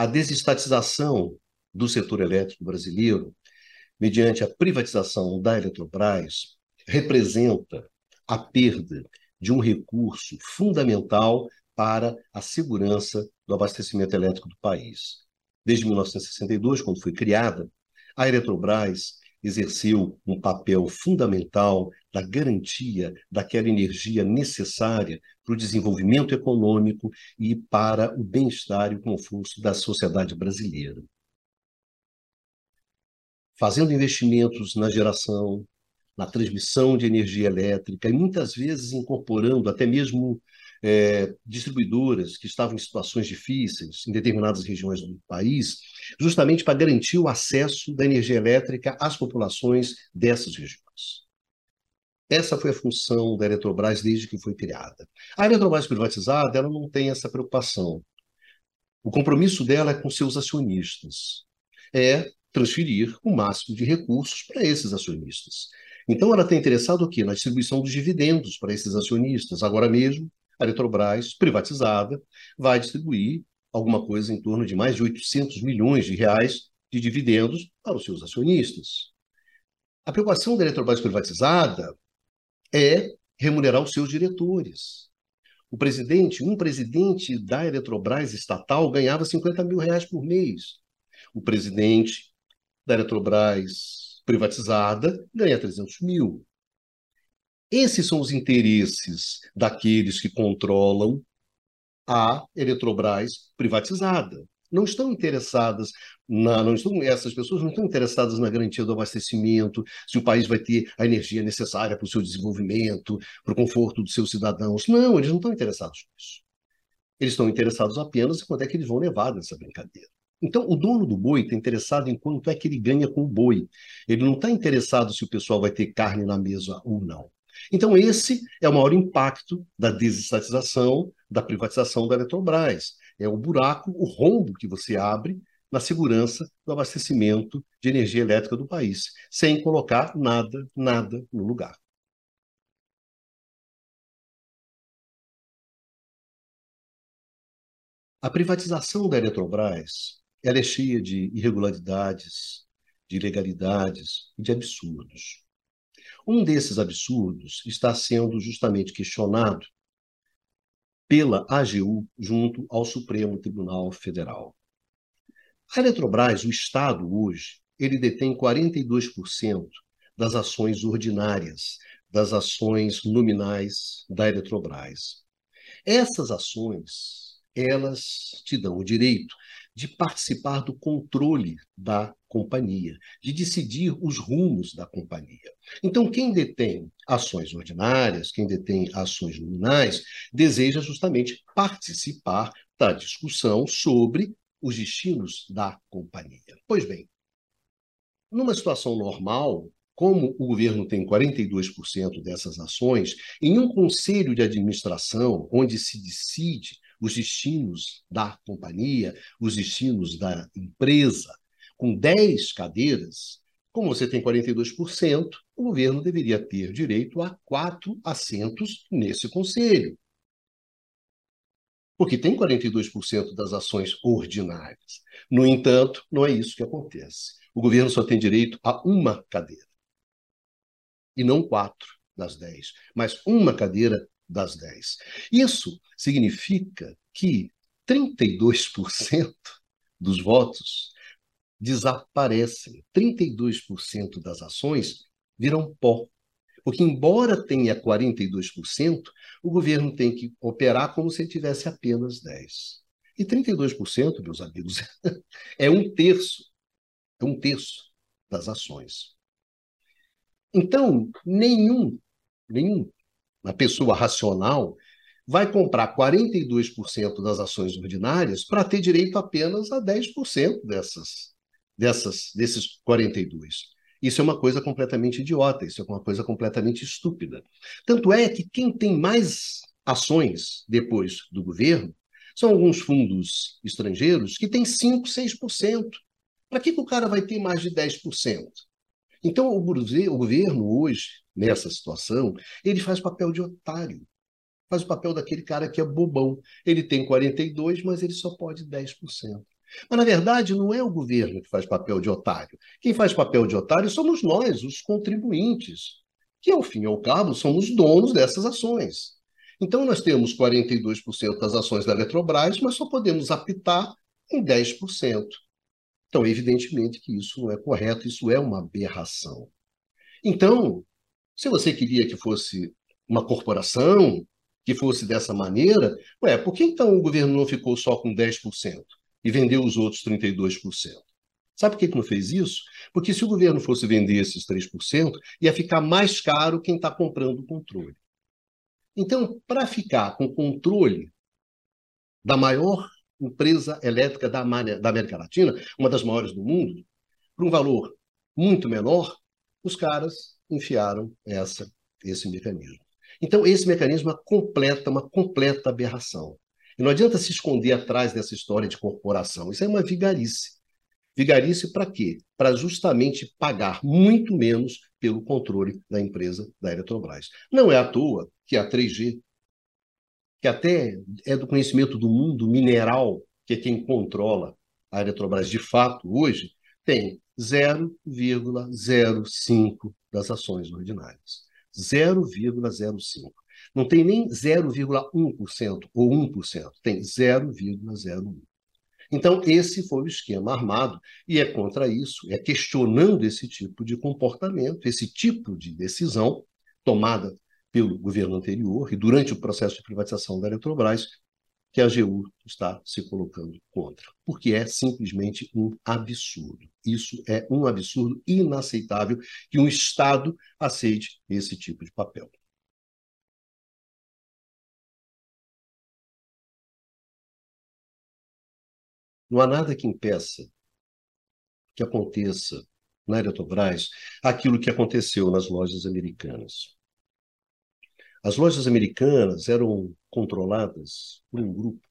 A desestatização do setor elétrico brasileiro, mediante a privatização da Eletrobras, representa a perda de um recurso fundamental para a segurança do abastecimento elétrico do país. Desde 1962, quando foi criada, a Eletrobras exerceu um papel fundamental da garantia daquela energia necessária para o desenvolvimento econômico e para o bem-estar e o conforto da sociedade brasileira. Fazendo investimentos na geração, na transmissão de energia elétrica e muitas vezes incorporando até mesmo é, distribuidoras que estavam em situações difíceis em determinadas regiões do país, justamente para garantir o acesso da energia elétrica às populações dessas regiões. Essa foi a função da Eletrobras desde que foi criada. A Eletrobras privatizada ela não tem essa preocupação. O compromisso dela é com seus acionistas. É transferir o máximo de recursos para esses acionistas. Então, ela está interessada o quê? Na distribuição dos dividendos para esses acionistas. Agora mesmo, a Eletrobras, privatizada, vai distribuir alguma coisa em torno de mais de 800 milhões de reais de dividendos para os seus acionistas. A preocupação da Eletrobras privatizada é remunerar os seus diretores. O presidente, um presidente da Eletrobras estatal ganhava 50 mil reais por mês. O presidente da Eletrobras privatizada ganha 300 mil. Esses são os interesses daqueles que controlam a Eletrobras privatizada. Não estão interessadas na, não estão, essas pessoas não estão interessadas na garantia do abastecimento, se o país vai ter a energia necessária para o seu desenvolvimento, para o conforto dos seus cidadãos. Não, eles não estão interessados nisso. Eles estão interessados apenas em quanto é que eles vão levar nessa brincadeira. Então, o dono do boi está interessado em quanto é que ele ganha com o boi. Ele não está interessado se o pessoal vai ter carne na mesa ou não. Então, esse é o maior impacto da desestatização, da privatização da Eletrobras. É o buraco, o rombo que você abre na segurança do abastecimento de energia elétrica do país, sem colocar nada, nada no lugar. A privatização da Eletrobras ela é cheia de irregularidades, de ilegalidades e de absurdos. Um desses absurdos está sendo justamente questionado pela AGU junto ao Supremo Tribunal Federal. A Eletrobras, o Estado hoje, ele detém 42% das ações ordinárias, das ações nominais da Eletrobras. Essas ações, elas te dão o direito de participar do controle da companhia, de decidir os rumos da companhia. Então, quem detém ações ordinárias, quem detém ações nominais, deseja justamente participar da discussão sobre os destinos da companhia. Pois bem, numa situação normal, como o governo tem 42% dessas ações, em um conselho de administração onde se decide os destinos da companhia, os destinos da empresa, com 10 cadeiras, como você tem 42%, o governo deveria ter direito a quatro assentos nesse conselho. Porque tem 42% das ações ordinárias. No entanto, não é isso que acontece. O governo só tem direito a uma cadeira. E não quatro das dez, mas uma cadeira das 10. Isso significa que 32% dos votos desaparecem, 32% das ações viram pó. Porque, embora tenha 42%, o governo tem que operar como se tivesse apenas 10%. E 32%, meus amigos, é um terço, é um terço das ações. Então, nenhum, nenhum uma pessoa racional, vai comprar 42% das ações ordinárias para ter direito apenas a 10% dessas, dessas, desses 42%. Isso é uma coisa completamente idiota, isso é uma coisa completamente estúpida. Tanto é que quem tem mais ações depois do governo são alguns fundos estrangeiros que têm 5%, 6%. Para que, que o cara vai ter mais de 10%? Então, o, o governo hoje, nessa situação, ele faz papel de otário. Faz o papel daquele cara que é bobão. Ele tem 42, mas ele só pode 10%. Mas, na verdade, não é o governo que faz papel de otário. Quem faz papel de otário somos nós, os contribuintes, que, ao fim e ao cabo, somos donos dessas ações. Então, nós temos 42% das ações da Eletrobras, mas só podemos apitar em 10%. Então, evidentemente que isso não é correto, isso é uma aberração. Então, se você queria que fosse uma corporação, que fosse dessa maneira, ué, por que então o governo não ficou só com 10% e vendeu os outros 32%? Sabe por que não fez isso? Porque se o governo fosse vender esses 3%, ia ficar mais caro quem está comprando o controle. Então, para ficar com controle da maior empresa elétrica da, América Latina, uma das maiores do mundo, por um valor muito menor, os caras enfiaram essa, esse mecanismo. Então, esse mecanismo é completa, uma completa aberração. E não adianta se esconder atrás dessa história de corporação. Isso é uma vigarice. Vigarice para quê? Para justamente pagar muito menos pelo controle da empresa da Eletrobras. Não é à toa que a 3G, que até é do conhecimento do mundo mineral, que é quem controla a Eletrobras de fato hoje, tem 0,05 das ações ordinárias. 0,05. Não tem nem 0,1% ou 1%, tem 0,01%. Então, esse foi o esquema armado, e é contra isso, é questionando esse tipo de comportamento, esse tipo de decisão tomada pelo governo anterior e durante o processo de privatização da Eletrobras, que a AGU está se colocando contra, porque é simplesmente um absurdo. Isso é um absurdo inaceitável que um Estado aceite esse tipo de papel. Não há nada que impeça que aconteça na Eletrobras aquilo que aconteceu nas lojas americanas. As lojas americanas eram controladas por um grupo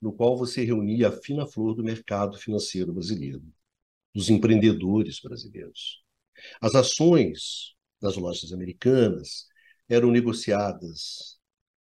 no qual você reunia a fina flor do mercado financeiro brasileiro, dos empreendedores brasileiros. As ações das lojas americanas eram negociadas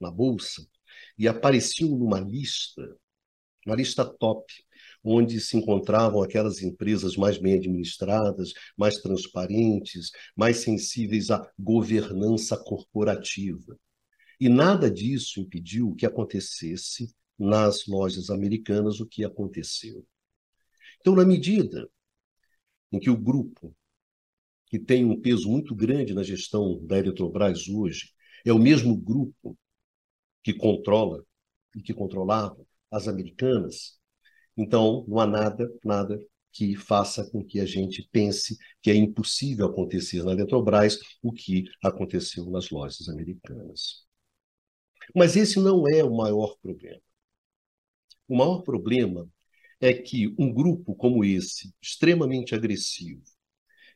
na bolsa e apareciam numa lista, uma lista top, onde se encontravam aquelas empresas mais bem administradas, mais transparentes, mais sensíveis à governança corporativa. E nada disso impediu que acontecesse nas lojas americanas o que aconteceu. Então, na medida em que o grupo, que tem um peso muito grande na gestão da Eletrobras hoje, é o mesmo grupo que controla e que controlava as americanas, então, não há nada, nada que faça com que a gente pense que é impossível acontecer na Eletrobras o que aconteceu nas lojas americanas. Mas esse não é o maior problema. O maior problema é que um grupo como esse, extremamente agressivo,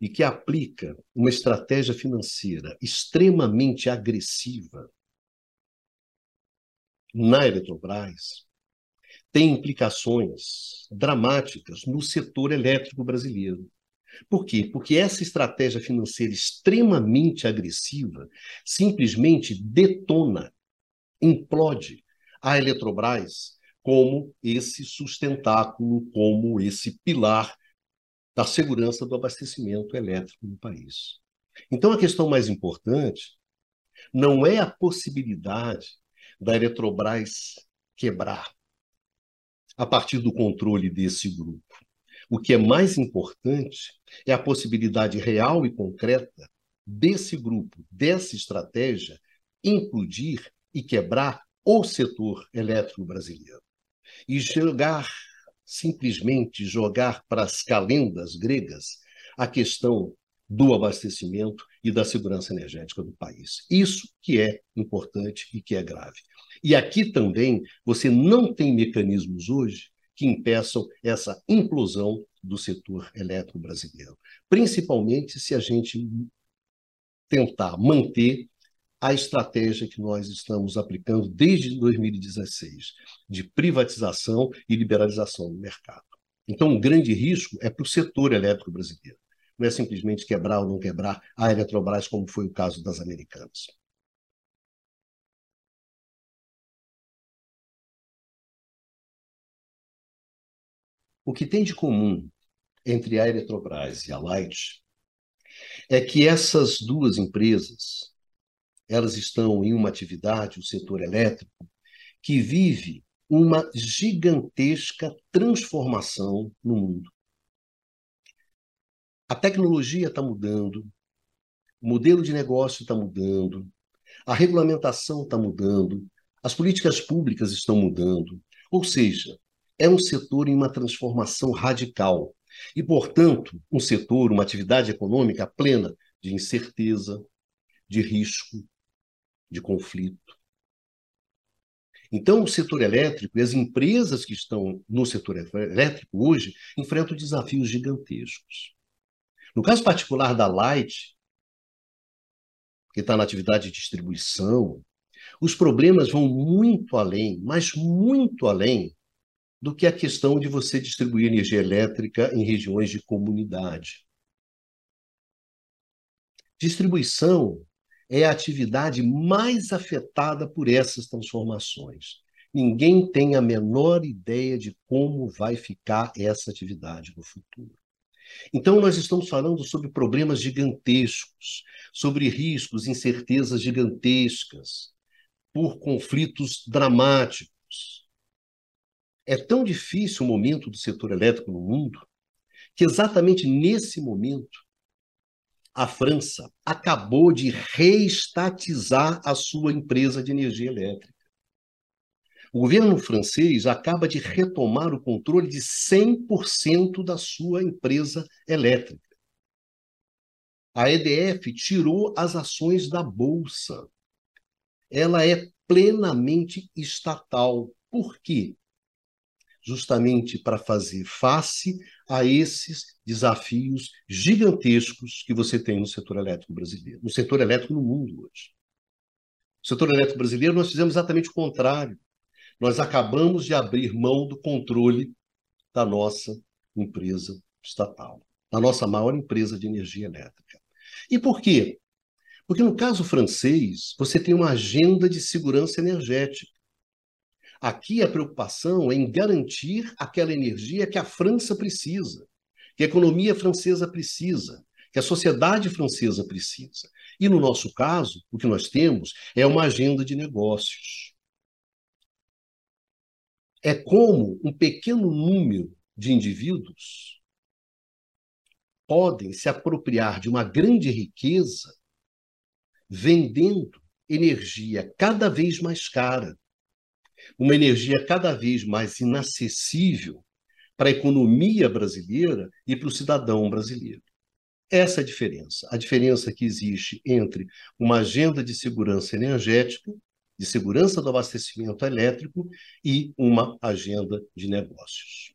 e que aplica uma estratégia financeira extremamente agressiva na Eletrobras, tem implicações dramáticas no setor elétrico brasileiro. Por quê? Porque essa estratégia financeira extremamente agressiva simplesmente detona, implode a Eletrobras como esse sustentáculo, como esse pilar da segurança do abastecimento elétrico no país. Então, a questão mais importante não é a possibilidade da Eletrobras quebrar a partir do controle desse grupo. O que é mais importante é a possibilidade real e concreta desse grupo, dessa estratégia, implodir e quebrar o setor elétrico brasileiro. E jogar, simplesmente jogar para as calendas gregas a questão do abastecimento e da segurança energética do país. Isso que é importante e que é grave. E aqui também você não tem mecanismos hoje que impeçam essa implosão do setor elétrico brasileiro, principalmente se a gente tentar manter a estratégia que nós estamos aplicando desde 2016 de privatização e liberalização do mercado. Então, um grande risco é para o setor elétrico brasileiro não é simplesmente quebrar ou não quebrar a Eletrobras, como foi o caso das americanas. O que tem de comum entre a Eletrobras e a Light é que essas duas empresas elas estão em uma atividade, o setor elétrico, que vive uma gigantesca transformação no mundo. A tecnologia está mudando, o modelo de negócio está mudando, a regulamentação está mudando, as políticas públicas estão mudando. Ou seja, é um setor em uma transformação radical. E, portanto, um setor, uma atividade econômica plena de incerteza, de risco, de conflito. Então, o setor elétrico e as empresas que estão no setor elétrico hoje enfrentam desafios gigantescos. No caso particular da Light, que está na atividade de distribuição, os problemas vão muito além, mas muito além do que a questão de você distribuir energia elétrica em regiões de comunidade. Distribuição é a atividade mais afetada por essas transformações. Ninguém tem a menor ideia de como vai ficar essa atividade no futuro. Então, nós estamos falando sobre problemas gigantescos, sobre riscos, incertezas gigantescas, por conflitos dramáticos. É tão difícil o momento do setor elétrico no mundo que, exatamente nesse momento, a França acabou de reestatizar a sua empresa de energia elétrica. O governo francês acaba de retomar o controle de 100% da sua empresa elétrica. A EDF tirou as ações da bolsa. Ela é plenamente estatal. Por quê? Justamente para fazer face a esses desafios gigantescos que você tem no setor elétrico brasileiro, no setor elétrico no mundo hoje. No setor elétrico brasileiro, nós fizemos exatamente o contrário. Nós acabamos de abrir mão do controle da nossa empresa estatal, da nossa maior empresa de energia elétrica. E por quê? Porque no caso francês, você tem uma agenda de segurança energética. Aqui a preocupação é em garantir aquela energia que a França precisa, que a economia francesa precisa, que a sociedade francesa precisa. E no nosso caso, o que nós temos é uma agenda de negócios. É como um pequeno número de indivíduos podem se apropriar de uma grande riqueza vendendo energia cada vez mais cara uma energia cada vez mais inacessível para a economia brasileira e para o cidadão brasileiro. Essa é a diferença. A diferença que existe entre uma agenda de segurança energética, de segurança do abastecimento elétrico e uma agenda de negócios.